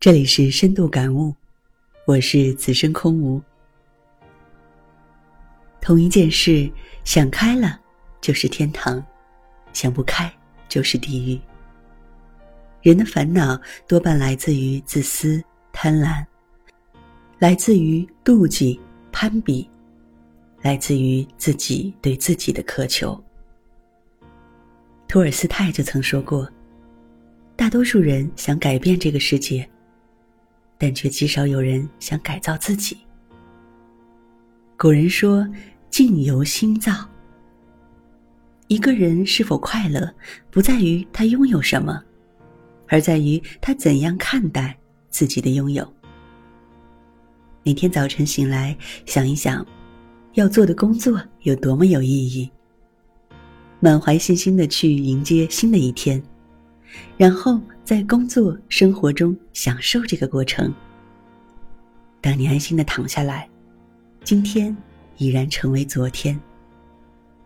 这里是深度感悟，我是此生空无。同一件事，想开了就是天堂，想不开就是地狱。人的烦恼多半来自于自私、贪婪，来自于妒忌、攀比，来自于自己对自己的渴求。托尔斯泰就曾说过：“大多数人想改变这个世界。”但却极少有人想改造自己。古人说：“境由心造。”一个人是否快乐，不在于他拥有什么，而在于他怎样看待自己的拥有。每天早晨醒来，想一想要做的工作有多么有意义，满怀信心的去迎接新的一天。然后在工作生活中享受这个过程。当你安心的躺下来，今天已然成为昨天，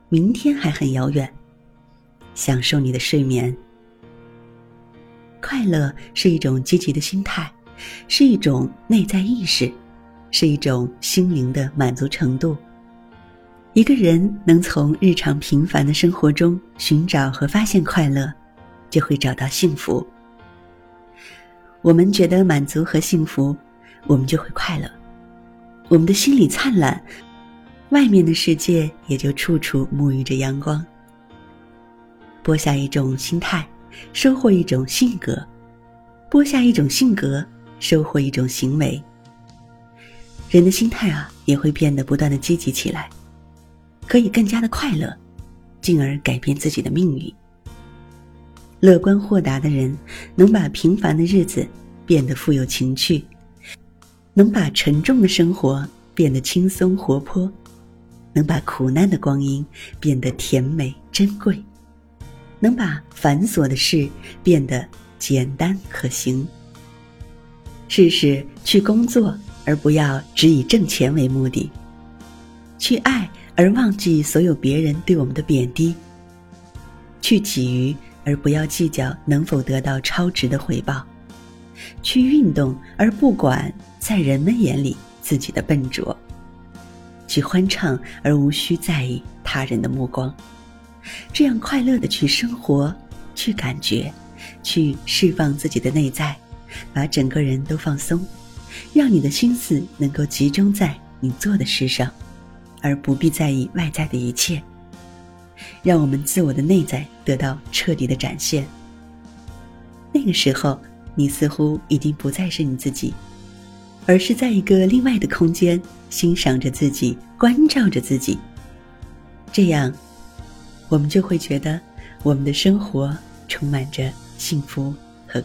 明天还很遥远。享受你的睡眠，快乐是一种积极的心态，是一种内在意识，是一种心灵的满足程度。一个人能从日常平凡的生活中寻找和发现快乐。就会找到幸福。我们觉得满足和幸福，我们就会快乐。我们的心里灿烂，外面的世界也就处处沐浴着阳光。播下一种心态，收获一种性格；播下一种性格，收获一种行为。人的心态啊，也会变得不断的积极起来，可以更加的快乐，进而改变自己的命运。乐观豁达的人，能把平凡的日子变得富有情趣，能把沉重的生活变得轻松活泼，能把苦难的光阴变得甜美珍贵，能把繁琐的事变得简单可行。试试去工作，而不要只以挣钱为目的；去爱，而忘记所有别人对我们的贬低；去给予。而不要计较能否得到超值的回报，去运动而不管在人们眼里自己的笨拙，去欢唱而无需在意他人的目光，这样快乐的去生活，去感觉，去释放自己的内在，把整个人都放松，让你的心思能够集中在你做的事上，而不必在意外在的一切。让我们自我的内在得到彻底的展现。那个时候，你似乎已经不再是你自己，而是在一个另外的空间欣赏着自己，关照着自己。这样，我们就会觉得我们的生活充满着幸福和